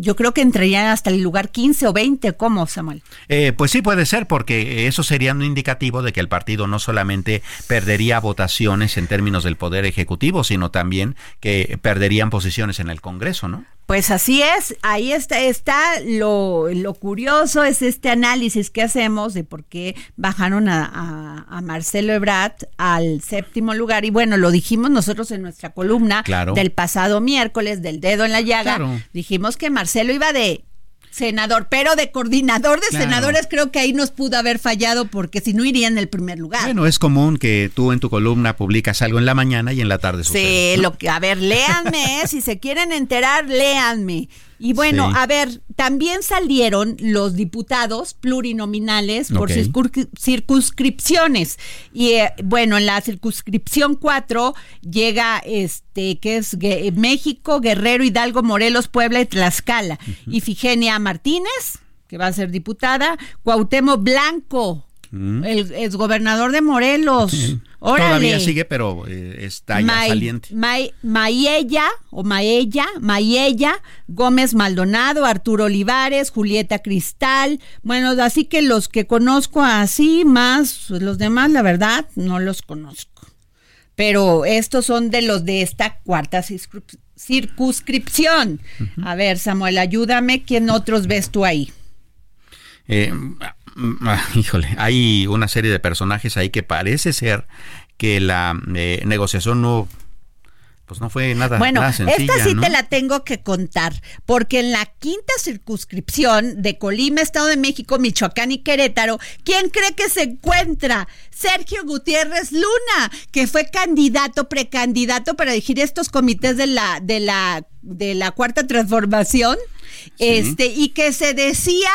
Yo creo que entrarían hasta el lugar 15 o 20, ¿cómo, Samuel? Eh, pues sí puede ser, porque eso sería un indicativo de que el partido no solamente perdería votaciones en términos del poder ejecutivo, sino también que perderían posiciones en el Congreso, ¿no? Pues así es, ahí está, está lo, lo curioso, es este análisis que hacemos de por qué bajaron a, a- a Marcelo Ebrard al séptimo lugar. Y bueno, lo dijimos nosotros en nuestra columna Claro. del pasado miércoles, del dedo en la llaga. Claro. Dijimos que Marcelo iba de senador, pero de coordinador de Claro. senadores creo que ahí nos pudo haber fallado porque si no iría en el primer lugar. Bueno, es común que tú en tu columna publicas algo en la mañana y en la tarde sucede. Sí, lo que, a ver, léanme, ¿eh? si se quieren enterar, léanme. Y bueno, Sí. a ver, también salieron los diputados plurinominales por circunscripciones. Y eh, bueno, en la circunscripción 4 llega este, que es México, Guerrero, Hidalgo, Morelos, Puebla y Tlaxcala. Ifigenia Martínez. que va a ser diputada, Cuauhtémoc Blanco, Mm. el exgobernador de Morelos. Órale. Todavía sigue, pero eh, está ya May- saliente. May- Mayella o Maella, Mayella, Gómez Maldonado, Arturo Olivares, Julieta Cristal. Bueno, así que los que conozco así, más los demás, la verdad, no los conozco. Pero estos son de los de esta cuarta circunscrip- circunscripción. A ver, Samuel, ayúdame. ¿Quién otros ves tú ahí? Eh, híjole, hay una serie de personajes ahí que parece ser que la eh, negociación no, pues no fue nada, Bueno, nada sencilla. esta sí ¿no? te la tengo que contar, porque en la quinta circunscripción de Colima, Estado de México, Michoacán y Querétaro, ¿quién cree que se encuentra? Sergio Gutiérrez Luna, que fue candidato, precandidato para dirigir estos comités de la, de la, de la cuarta transformación, este, y que se decía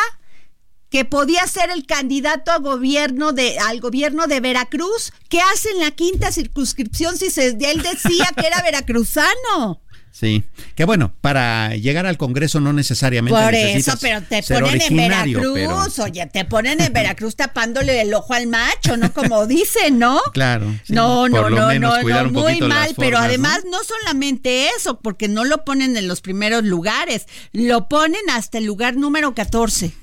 que podía ser el candidato a gobierno de, al gobierno de Veracruz. ¿Qué hace en la quinta circunscripción si se, él decía que era veracruzano? Sí, que bueno, para llegar al Congreso no necesariamente Por necesitas eso, pero te ponen en Veracruz, pero- oye, te ponen en (laughs) Veracruz tapándole el ojo al macho, ¿no? Como dicen, ¿no? Claro. sí, no, no, no, no, no, muy mal, pero además ¿no? solamente eso, porque no lo ponen en los primeros lugares, lo ponen hasta el lugar número 14.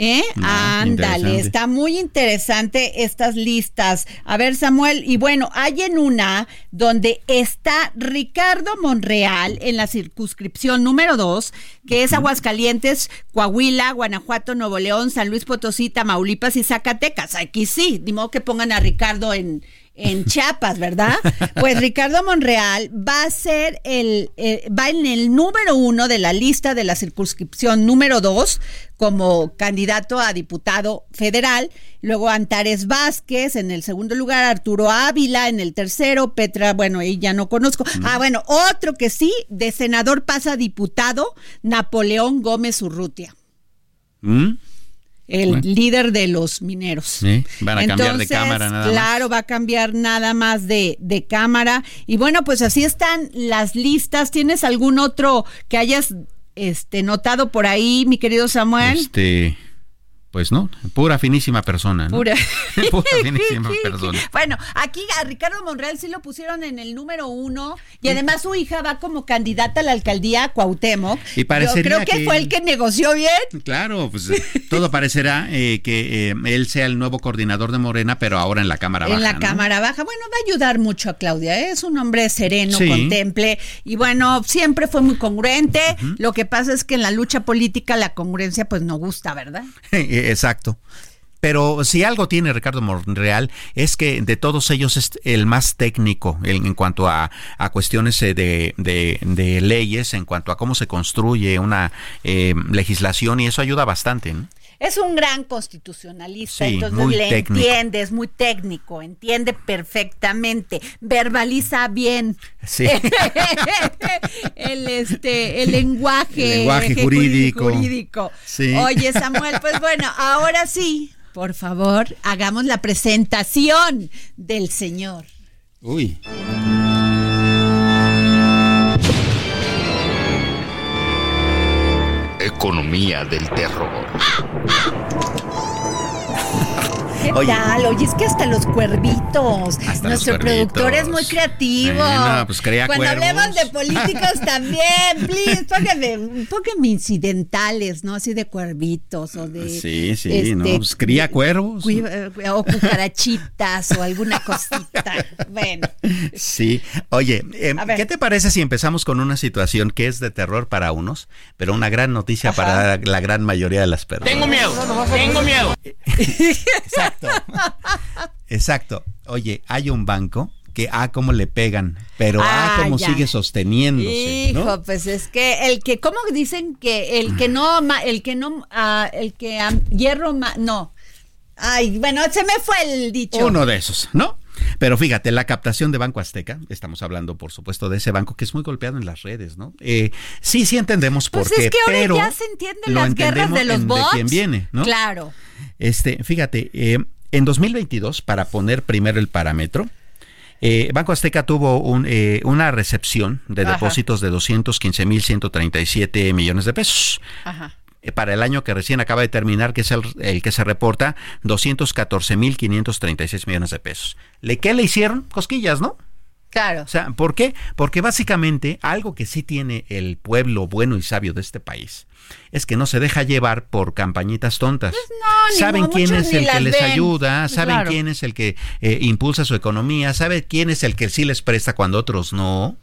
¿Eh? Ah, Ándale, está muy interesante estas listas. A ver, Samuel, y bueno, hay en una donde está Ricardo Monreal en la circunscripción número 2, que es Aguascalientes, Coahuila, Guanajuato, Nuevo León, San Luis Potosí, Tamaulipas y Zacatecas. Aquí sí, ni modo que pongan a Ricardo en, en Chiapas, ¿verdad? Pues Ricardo Monreal va a ser el, eh, va en el número uno de la lista de la circunscripción número dos como candidato a diputado federal. Luego Antares Vázquez en el segundo lugar, Arturo Ávila en el tercero, Petra, bueno, ahí ya no conozco. Ah, bueno, otro que sí, de senador pasa a diputado, Napoleón Gómez Urrutia ¿Mm? El Bueno. líder de los mineros. Van a cambiar de cámara nada más. Claro, va a cambiar nada más de, de cámara. Y bueno, pues así están las listas. ¿Tienes algún otro que hayas este, notado por ahí, mi querido Samuel? Este, pues no, pura finísima persona, ¿no? Pura. (laughs) Pura (laughs) finísima persona. Bueno, aquí a Ricardo Monreal sí lo pusieron en el número uno y además su hija va como candidata a la alcaldía Cuauhtémoc. Y parecería Yo creo que, que- fue el que negoció bien. Claro, pues (laughs) todo parecerá eh, que eh, él sea el nuevo coordinador de Morena, pero ahora en la Cámara en Baja. la ¿no? Cámara Baja. Bueno, va a ayudar mucho a Claudia. ¿eh? Es un hombre sereno, Sí. contemple. Y bueno, siempre fue muy congruente. Lo que pasa es que en la lucha política la congruencia pues no gusta, ¿verdad? Exacto. Pero si algo tiene Ricardo Monreal es que de todos ellos es el más técnico en, cuanto a, a cuestiones eh, de, de- de leyes, en cuanto a cómo se construye una eh, legislación y eso ayuda bastante. ¿no? Es un gran constitucionalista, Sí, entonces muy le técnico. entiende, es muy técnico, entiende perfectamente, verbaliza bien. Sí. (laughs) el este el lenguaje, El lenguaje ju- jurídico. jurídico. Sí. Oye, Samuel, pues bueno, ahora sí, por favor, hagamos la presentación del señor. Uy. Economía del terror. ¿Qué Oye. tal? Oye, es que hasta los cuervitos. Hasta Nuestro los productor es muy creativo. Bueno, pues crea Cuando cuervos. hablemos de políticos (laughs) también, please, póngame, póngame incidentales, ¿no? Así de cuervitos o de. Sí, sí, este, no, pues cría cuervos. eh, O cucarachitas o alguna cosita. (laughs) Bueno, Sí. Oye, eh, A ver. ¿qué te parece si empezamos con una situación que es de terror para unos, pero una gran noticia para la gran mayoría de las personas? Tengo miedo, tengo miedo. (laughs) Exacto. Exacto. Oye, hay un banco que a cómo le pegan, pero a Ah, cómo ya. sigue sosteniéndose, hijo, ¿no? pues es que el que, ¿cómo dicen que el que no, el que no, ah, el que ah, hierro, no. Ay, bueno, se me fue el dicho. Uno de esos, ¿no? Pero fíjate, la captación de Banco Azteca, estamos hablando por supuesto de ese banco que es muy golpeado en las redes, ¿no? Eh, sí, sí entendemos por Pues qué, es que ahora pero ya se entienden las guerras de los en- bots. quién viene, ¿no? Claro. Este, fíjate, eh, en 2022, para poner primero el parámetro, eh, Banco Azteca tuvo un, eh, una recepción de Ajá. depósitos de 215.137 millones de pesos. Ajá. Eh, para el año que recién acaba de terminar, que es el, el que se reporta, 214.536 millones de pesos. ¿Le qué le hicieron? Cosquillas, ¿no? Claro. O sea, ¿por qué? Porque básicamente algo que sí tiene el pueblo bueno y sabio de este país es que no se deja llevar por campañitas tontas. Pues no, ni saben mo- quién muchos es ni el que les ven. ayuda, Pues saben claro. quién es el que eh, impulsa su economía, saben quién es el que sí les presta cuando otros no.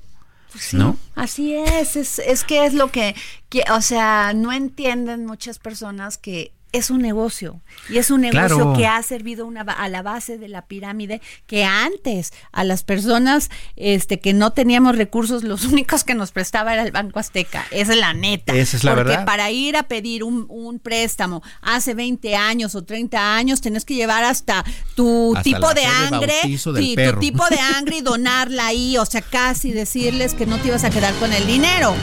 Sí, ¿No? Así es, es, es que es lo que, que, o sea, no entienden muchas personas que es un negocio y es un negocio Claro. que ha servido una, a la base de la pirámide que antes a las personas este que no teníamos recursos los (laughs) únicos que nos prestaba era el Banco Azteca esa es la neta Esa es la porque verdad. para ir a pedir un, un préstamo hace 20 años o 30 años tenés que llevar hasta tu Hasta tipo de angre sí, tu tipo de (laughs) angre y donarla ahí, o sea, casi decirles que no te ibas a quedar con el dinero,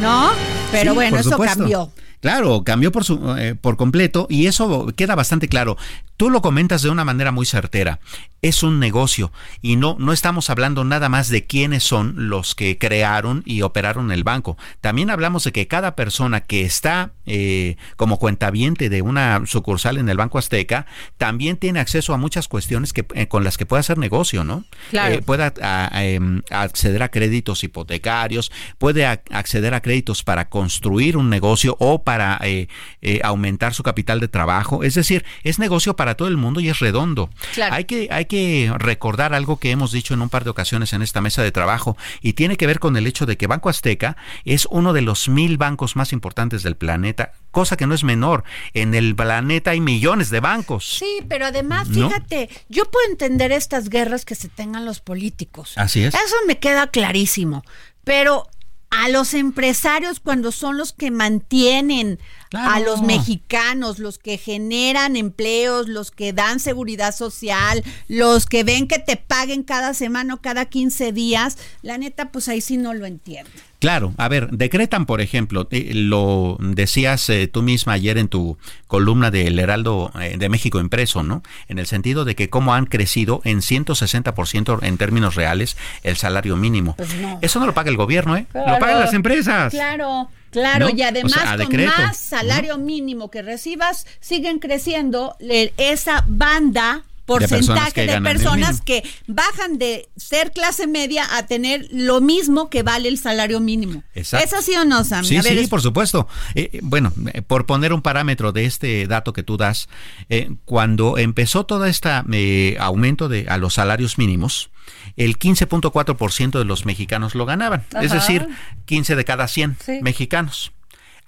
¿no? Pero Sí, bueno, eso cambió. Claro, cambió por, su, eh, por completo y eso queda bastante claro. Tú lo comentas de una manera muy certera. Es un negocio y no, no estamos hablando nada más de quiénes son los que crearon y operaron el banco. También hablamos de que cada persona que está eh, como cuentaviente de una sucursal en el Banco Azteca también tiene acceso a muchas cuestiones que, eh, con las que puede hacer negocio, ¿no? Claro. Eh, puede a- a, em, acceder a créditos hipotecarios, puede a- acceder a créditos para construir un negocio o para eh, eh, aumentar su capital de trabajo. Es decir, es negocio para todo el mundo y es redondo. Claro. Hay, que, hay que recordar algo que hemos dicho en un par de ocasiones en esta mesa de trabajo y tiene que ver con el hecho de que Banco Azteca es uno de los mil bancos más importantes del planeta, cosa que no es menor. En el planeta hay millones de bancos. Sí, pero además, ¿No? fíjate, yo puedo entender estas guerras que se tengan los políticos. Así es. Eso me queda clarísimo. Pero a los empresarios, cuando son los que mantienen Claro. a los mexicanos, los que generan empleos, los que dan seguridad social, los que ven que te paguen cada semana o cada 15 días, la neta, pues ahí sí no lo entiendo. Claro, a ver, decretan, por ejemplo, eh, lo decías eh, tú misma ayer en tu columna del Heraldo eh, de México impreso, ¿no? En el sentido de que cómo han crecido en 160% en términos reales el salario mínimo. Pues no. Eso no lo paga el gobierno, ¿eh? Lo pagan las empresas. Claro, claro, ¿No? y además O sea, a con decreto. más salario mínimo que recibas, siguen creciendo le- esa banda personas porcentaje que de personas que bajan de ser clase media a tener lo mismo que vale el salario mínimo. Exacto. ¿Es así o no, Sam? Sí, A ver, sí, es- por supuesto. Eh, eh, bueno, eh, por poner un parámetro de este dato que tú das, eh, cuando empezó todo este aumento de, a los salarios mínimos, el 15.4% de los mexicanos lo ganaban. Es decir, 15 de cada 100 Sí. mexicanos.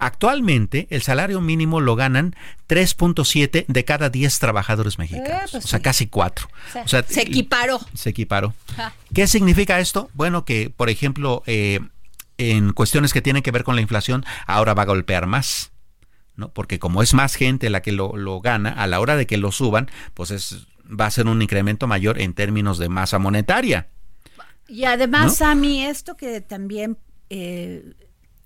Actualmente el salario mínimo lo ganan 3.7 de cada 10 trabajadores mexicanos. Eh, pues o sea, sí. casi 4. o sea, O sea, se equiparó. se equiparó. ¿Qué significa esto? Bueno, que, por ejemplo, eh, en cuestiones que tienen que ver con la inflación, ahora va a golpear más. ¿no? Porque como es más gente la que lo, lo gana, a la hora de que lo suban, pues es, va a ser un incremento mayor en términos de masa monetaria. Y además, ¿No? Sammy, esto que también eh,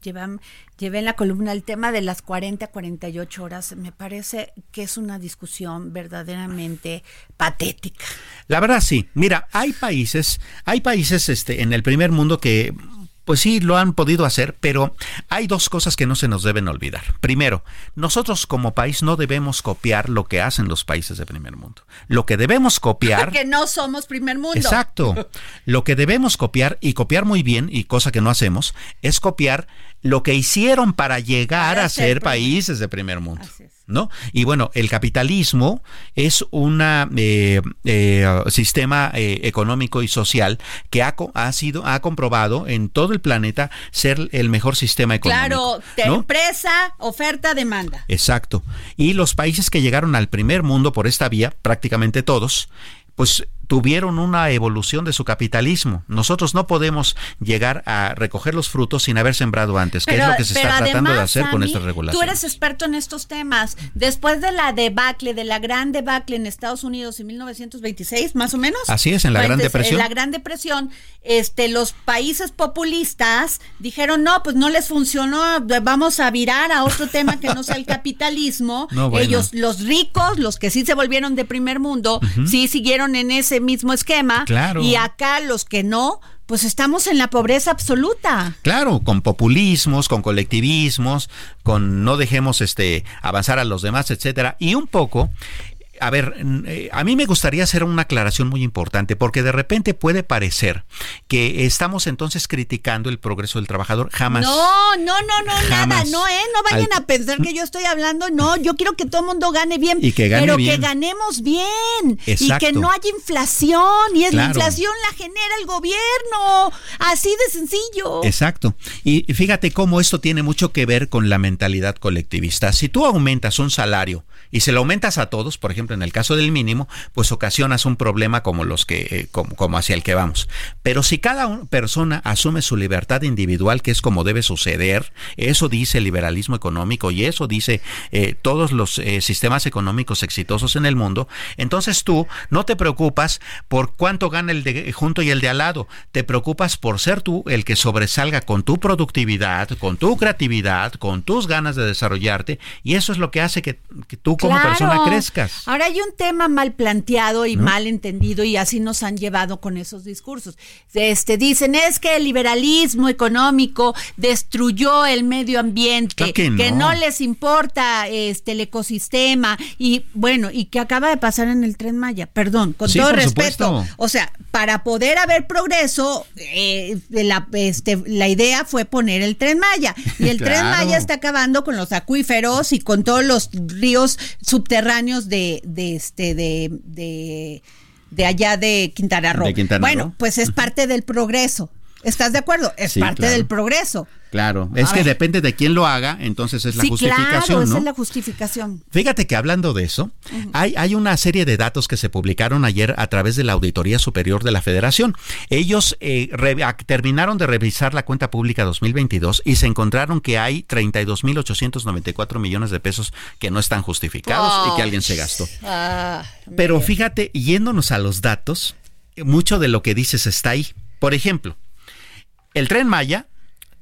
llevan- llevé en la columna, el tema de las 40 a 48 horas, me parece que es una discusión verdaderamente patética. La verdad sí. Mira, hay países, hay países este, en el primer mundo que pues sí, lo han podido hacer, pero hay dos cosas que no se nos deben olvidar. Primero, nosotros como país no debemos copiar lo que hacen los países de primer mundo. Lo que debemos copiar (laughs) que no somos primer mundo. Exacto. Lo que debemos copiar y copiar muy bien, y cosa que no hacemos, es copiar lo que hicieron para llegar Para a ser países de primer mundo. ¿No? Y bueno, el capitalismo es un sistema eh, económico y social que ha, co- ha sido, ha comprobado en todo el planeta ser el mejor sistema económico. Claro, ¿no? empresa, oferta, demanda. Exacto. Y los países que llegaron al primer mundo por esta vía, prácticamente todos, pues tuvieron una evolución de su capitalismo. Nosotros no podemos llegar a recoger los frutos sin haber sembrado antes, que es lo que se pero está tratando de hacer con Sammy, esta regulación. Tú eres experto en estos temas. Después de la debacle, de la gran debacle en Estados Unidos en 1926, más o menos. Así es, en la Gran Depresión. En la Gran Depresión, este, los países populistas dijeron, no, pues no les funcionó, vamos a virar a otro tema que no sea el capitalismo. (laughs) No, bueno. Ellos, los ricos, los que sí se volvieron de primer mundo, sí siguieron en ese mismo esquema. Claro. Y acá los que no, pues estamos en la pobreza absoluta. Claro, con populismos, con colectivismos, con no dejemos este avanzar a los demás, etcétera, y un poco a ver, eh, a mí me gustaría hacer una aclaración muy importante, porque de repente puede parecer que estamos entonces criticando el progreso del trabajador. Jamás. No, no, no, no, nada. No, ¿eh? No vayan a pensar que yo estoy hablando. No, yo quiero que todo el mundo gane bien. Y que gane pero bien. que ganemos bien. Exacto. Y que no haya inflación. Y es la inflación la genera el gobierno. Así de sencillo. Exacto. Y fíjate cómo esto tiene mucho que ver con la mentalidad colectivista. Si tú aumentas un salario y se lo aumentas a todos, por ejemplo, en el caso del mínimo, pues ocasionas un problema como los que eh, como, como hacia el que vamos. Pero si cada persona asume su libertad individual, que es como debe suceder, eso dice el liberalismo económico y eso dice eh, todos los eh, sistemas económicos exitosos en el mundo, entonces tú no te preocupas por cuánto gana el de junto y el de al lado, te preocupas por ser tú el que sobresalga con tu productividad, con tu creatividad, con tus ganas de desarrollarte y eso es lo que hace que, que tú como Claro. persona crezcas. Ahora hay un tema mal planteado y mal entendido y así nos han llevado con esos discursos. Este dicen es que el liberalismo económico destruyó el medio ambiente, Claro que no. les importa este el ecosistema y bueno, y que acaba de pasar en el Tren Maya. Perdón, con Sí, todo respeto. supuesto. O sea, para poder haber progreso, eh, la, este, la idea fue poner el Tren Maya (laughs) y el Tren. Maya está acabando con los acuíferos y con todos los ríos subterráneos de, de este de, de, de allá de Quintana Roo. De Quintana bueno, Roo. pues es parte del progreso. ¿Estás de acuerdo? Es Sí, parte claro. del progreso. Claro, es A que ver. depende de quién lo haga, entonces es la sí, justificación, claro, esa ¿no? es la justificación. Fíjate que hablando de eso, hay, hay una serie de datos que se publicaron ayer a través de la Auditoría Superior de la Federación. Ellos eh, re- terminaron de revisar la cuenta pública 2022 y se encontraron que hay 32.894 millones de pesos que no están justificados y que alguien se gastó. Ah, Pero fíjate, yéndonos a los datos, mucho de lo que dices está ahí. Por ejemplo, el tren Maya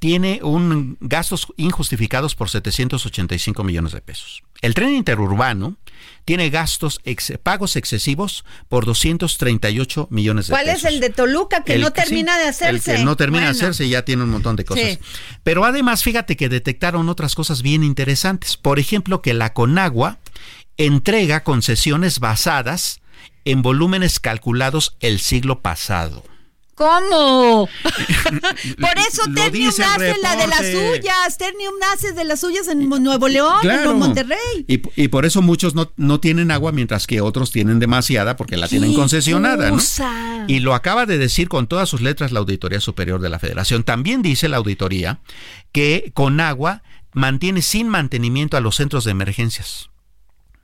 tiene un gastos injustificados por 785 millones de pesos. El tren interurbano tiene gastos ex- pagos excesivos por 238 millones de ¿Cuál pesos. es el de Toluca que El no termina sí, de hacerse? El que no termina Bueno. de hacerse ya tiene un montón de cosas. Sí. Pero además, fíjate que detectaron otras cosas bien interesantes. Por ejemplo, que la Conagua entrega concesiones basadas en volúmenes calculados el siglo pasado. ¿Cómo? (laughs) Por eso Ternium nace la de las suyas. Ternium nace de las suyas en Nuevo León, Claro. en Monterrey. Y, y por eso muchos no, no tienen agua, mientras que otros tienen demasiada porque la tienen ¡Qué concesionada. ¿no? cosa! Y lo acaba de decir con todas sus letras la Auditoría Superior de la Federación. También dice la auditoría que con agua mantiene sin mantenimiento a los centros de emergencias.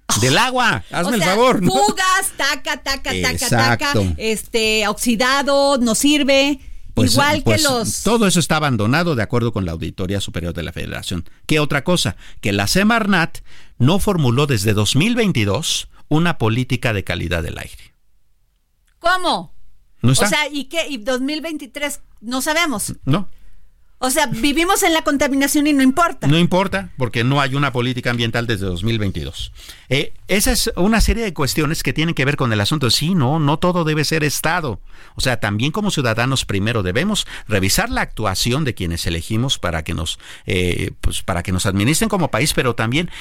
(laughs) Del agua, hazme o el favor. ¿no? Fugas, taca, taca, taca, taca, Exacto. este, oxidado, no sirve. Pues, igual pues, que los. Todo eso está abandonado de acuerdo con la Auditoría Superior de la Federación. ¿Qué otra cosa? Que la Semarnat no formuló desde 2022 una política de calidad del aire. ¿Cómo? ¿No está? O sea, ¿y qué? ¿Y 2023? No sabemos. no, O sea, vivimos en la contaminación y no importa. no importa, porque no hay una política ambiental desde 2022. Eh, esa es una serie de cuestiones que tienen que ver con el asunto. Sí, no, no todo debe ser Estado. O sea, también como ciudadanos primero debemos revisar la actuación de quienes elegimos para que nos, eh, pues, para que nos administren como país, pero también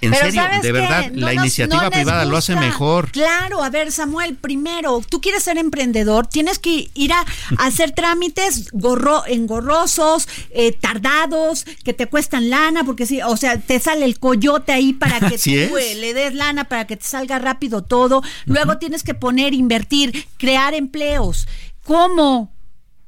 En Pero serio, ¿sabes de verdad, No la nos- iniciativa no privada lo hace mejor. Claro, a ver, Samuel, primero, tú quieres ser emprendedor, tienes que ir a, a (laughs) hacer trámites gorro, engorrosos, eh, tardados, que te cuestan lana, porque sí, o sea, te sale el coyote ahí para que tú eh, le des lana, para que te salga rápido todo. Luego tienes que poner, invertir, crear empleos. ¿Cómo?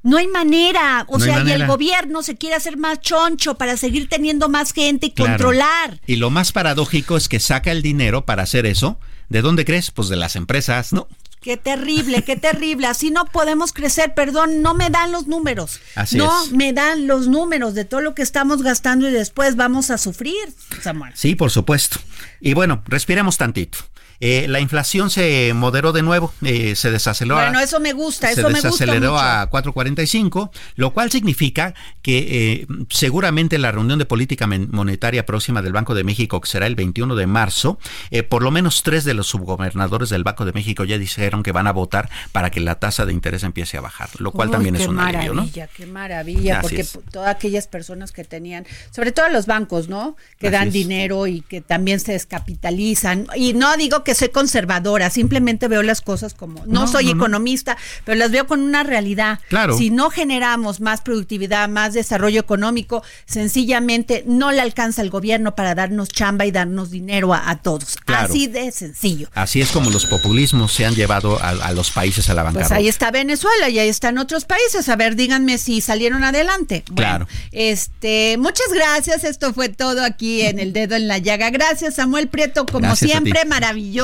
No hay manera. O No sea, y el gobierno se quiere hacer más choncho para seguir teniendo más gente y Claro. controlar. Y lo más paradójico es que saca el dinero para hacer eso. ¿De dónde crees? Pues de las empresas, ¿no? Qué terrible, qué terrible. Así no podemos crecer. Perdón, no me dan los números. Así no es. me dan los números de todo lo que estamos gastando y después vamos a sufrir, Samuel. Sí, por supuesto. Y bueno, respiremos tantito. Eh, la inflación se moderó de nuevo, eh, se desaceleró. Bueno, eso me gusta, eso me gusta. Se desaceleró a 4.45, lo cual significa que seguramente la reunión de política monetaria próxima del Banco de México, que será el 21 de marzo, por lo menos tres de los subgobernadores del Banco de México ya dijeron que van a votar para que la tasa de interés empiece a bajar, lo cual también es un alivio, ¿no? Qué maravilla, porque todas aquellas personas que tenían, sobre todo los bancos, ¿no? Que dan dinero y que también se descapitalizan. Y no digo que soy conservadora, simplemente veo las cosas como, no, soy economista, pero las veo con una realidad. Claro. Si no generamos más productividad, más desarrollo económico, sencillamente no le alcanza el gobierno para darnos chamba y darnos dinero a, todos. Así de sencillo. Así es como los populismos se han llevado a, los países a la bancarrota. Pues ahí está Venezuela y ahí están otros países. A ver, díganme si salieron adelante. claro. Este, muchas gracias. Esto fue todo aquí en El Dedo en la Llaga. Gracias, Samuel Prieto, como siempre, maravilloso.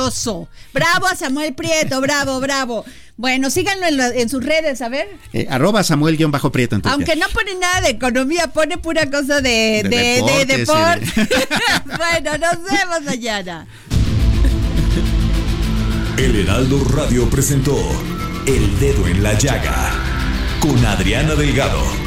Bravo a Samuel Prieto, bravo, bravo. Bueno, síganlo en, sus redes, a ver. Eh, arroba Samuel-Prieto. Aunque no pone nada de economía, pone pura cosa de, de, deporte. (laughs) (laughs) bueno, nos vemos mañana. El Heraldo Radio presentó El Dedo en la Llaga con Adriana Delgado.